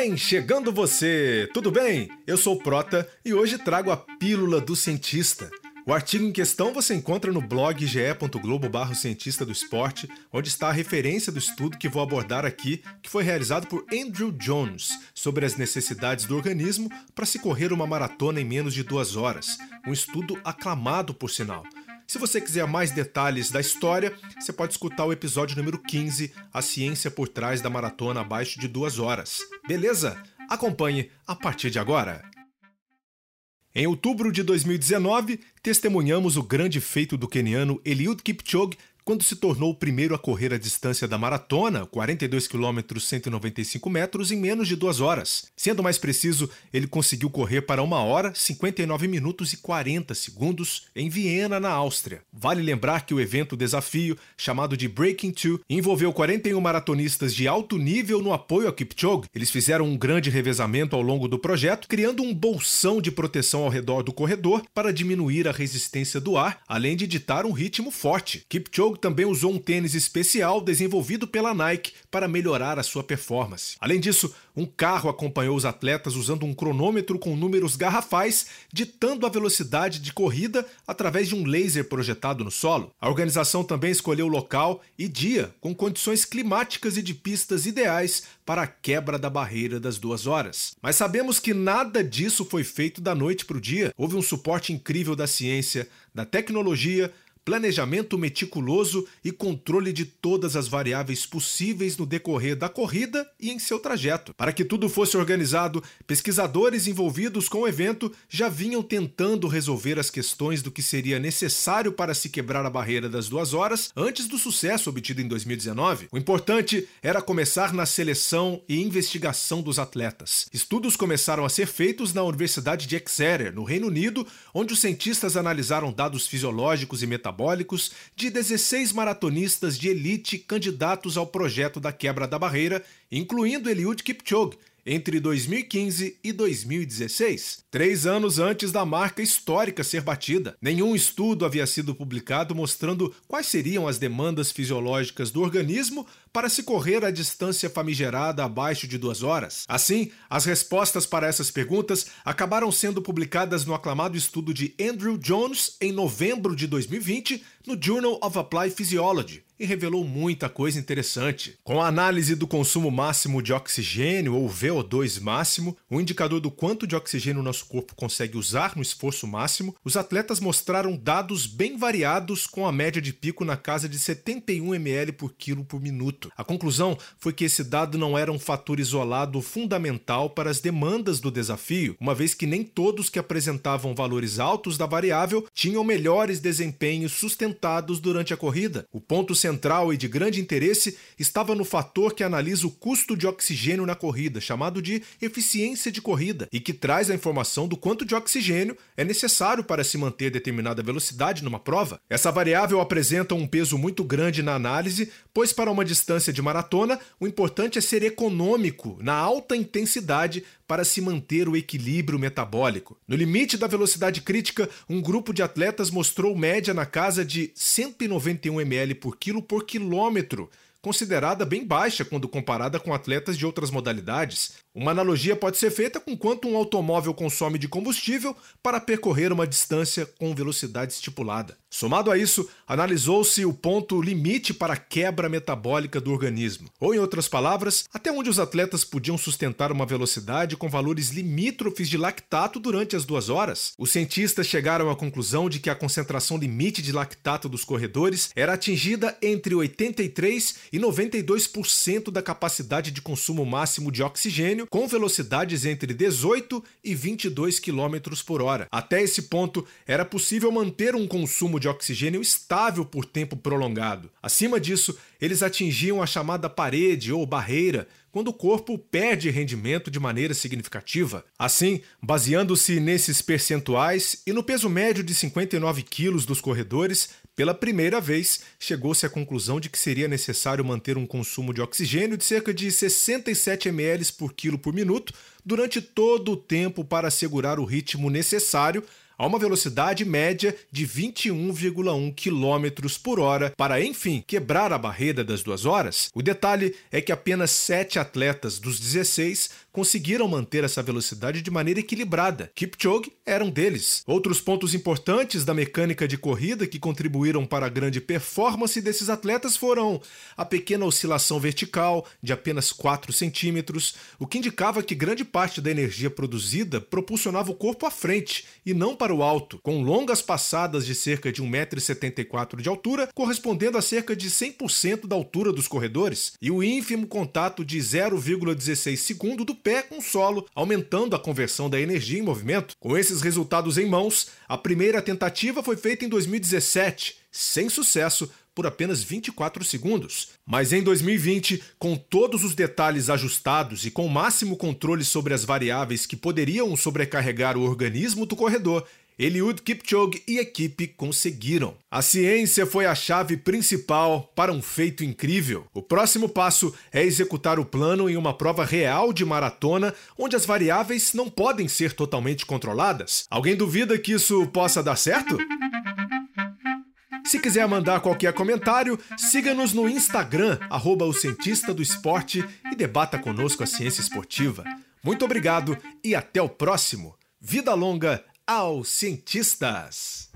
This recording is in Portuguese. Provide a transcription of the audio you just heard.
Vem chegando você, tudo bem? Eu sou o Prota e hoje trago a Pílula do Cientista. O artigo em questão você encontra no blog ge.globo cientista do esporte, onde está a referência do estudo que vou abordar aqui, que foi realizado por Andrew Jones, sobre as necessidades do organismo para se correr uma maratona em menos de duas horas. Um estudo aclamado, por sinal. Se você quiser mais detalhes da história, você pode escutar o episódio número 15, A Ciência por Trás da Maratona Abaixo de Duas Horas. Beleza? Acompanhe a partir de agora. Em outubro de 2019, testemunhamos o grande feito do queniano Eliud Kipchoge quando se tornou o primeiro a correr a distância da maratona, 42 km 195 metros, em menos de duas horas. Sendo mais preciso, ele conseguiu correr para 1 hora, 59 minutos e 40 segundos em Viena, na Áustria. Vale lembrar que o evento desafio, chamado de Breaking Two, envolveu 41 maratonistas de alto nível no apoio a Kipchoge. Eles fizeram um grande revezamento ao longo do projeto, criando um bolsão de proteção ao redor do corredor para diminuir a resistência do ar, além de ditar um ritmo forte. Kipchoge também usou um tênis especial desenvolvido pela Nike para melhorar a sua performance. Além disso, um carro acompanhou os atletas usando um cronômetro com números garrafais, ditando a velocidade de corrida através de um laser projetado no solo. A organização também escolheu local e dia com condições climáticas e de pistas ideais para a quebra da barreira das duas horas. Mas sabemos que nada disso foi feito da noite para o dia. Houve um suporte incrível da ciência, da tecnologia, planejamento meticuloso e controle de todas as variáveis possíveis no decorrer da corrida e em seu trajeto. Para que tudo fosse organizado, pesquisadores envolvidos com o evento já vinham tentando resolver as questões do que seria necessário para se quebrar a barreira das duas horas antes do sucesso obtido em 2019. O importante era começar na seleção e investigação dos atletas. Estudos começaram a ser feitos na Universidade de Exeter, no Reino Unido, onde os cientistas analisaram dados fisiológicos e metabólicos de 16 maratonistas de elite candidatos ao projeto da quebra da barreira, incluindo Eliud Kipchoge, entre 2015 e 2016, três anos antes da marca histórica ser batida. Nenhum estudo havia sido publicado mostrando quais seriam as demandas fisiológicas do organismo para se correr a distância famigerada abaixo de duas horas. Assim, as respostas para essas perguntas acabaram sendo publicadas no aclamado estudo de Andrew Jones em novembro de 2020 no Journal of Applied Physiology e revelou muita coisa interessante. Com a análise do consumo máximo de oxigênio, ou VO2 máximo, o indicador do quanto de oxigênio o nosso corpo consegue usar no esforço máximo, os atletas mostraram dados bem variados, com a média de pico na casa de 71 ml por quilo por minuto. A conclusão foi que esse dado não era um fator isolado fundamental para as demandas do desafio, uma vez que nem todos que apresentavam valores altos da variável tinham melhores desempenhos sustentados durante a corrida. O ponto central e de grande interesse estava no fator que analisa o custo de oxigênio na corrida, chamado de eficiência de corrida, e que traz a informação do quanto de oxigênio é necessário para se manter determinada velocidade numa prova. Essa variável apresenta um peso muito grande na análise, pois para uma distância de maratona, o importante é ser econômico na alta intensidade para se manter o equilíbrio metabólico. No limite da velocidade crítica, um grupo de atletas mostrou média na casa de 191 ml por quilo por quilômetro, considerada bem baixa quando comparada com atletas de outras modalidades. Uma analogia pode ser feita com quanto um automóvel consome de combustível para percorrer uma distância com velocidade estipulada. Somado a isso, analisou-se o ponto limite para a quebra metabólica do organismo, ou em outras palavras, até onde os atletas podiam sustentar uma velocidade com valores limítrofes de lactato durante as duas horas. Os cientistas chegaram à conclusão de que a concentração limite de lactato dos corredores era atingida entre 83 e 92% da capacidade de consumo máximo de oxigênio com velocidades entre 18 e 22 km por hora. Até esse ponto, era possível manter um consumo de oxigênio estável por tempo prolongado. Acima disso, eles atingiam a chamada parede ou barreira, quando o corpo perde rendimento de maneira significativa. Assim, baseando-se nesses percentuais e no peso médio de 59 quilos dos corredores, pela primeira vez, chegou-se à conclusão de que seria necessário manter um consumo de oxigênio de cerca de 67 ml por quilo por minuto durante todo o tempo para assegurar o ritmo necessário a uma velocidade média de 21,1 km por hora para, enfim, quebrar a barreira das duas horas. O detalhe é que apenas sete atletas dos 16 conseguiram manter essa velocidade de maneira equilibrada. Kipchoge era um deles. Outros pontos importantes da mecânica de corrida que contribuíram para a grande performance desses atletas foram a pequena oscilação vertical de apenas 4 centímetros, o que indicava que grande parte da energia produzida propulsionava o corpo à frente e não para o alto, com longas passadas de cerca de 1,74m de altura, correspondendo a cerca de 100% da altura dos corredores, e o ínfimo contato de 0,16 segundo do pé com o solo, aumentando a conversão da energia em movimento. Com esses resultados em mãos, a primeira tentativa foi feita em 2017, sem sucesso, por apenas 24 segundos. Mas em 2020, com todos os detalhes ajustados e com o máximo controle sobre as variáveis que poderiam sobrecarregar o organismo do corredor, Eliud Kipchoge e equipe conseguiram. A ciência foi a chave principal para um feito incrível. O próximo passo é executar o plano em uma prova real de maratona, onde as variáveis não podem ser totalmente controladas. Alguém duvida que isso possa dar certo? Se quiser mandar qualquer comentário, siga-nos no Instagram, arroba o Cientista do Esporte, e debata conosco a ciência esportiva. Muito obrigado e até o próximo. Vida longa aos cientistas!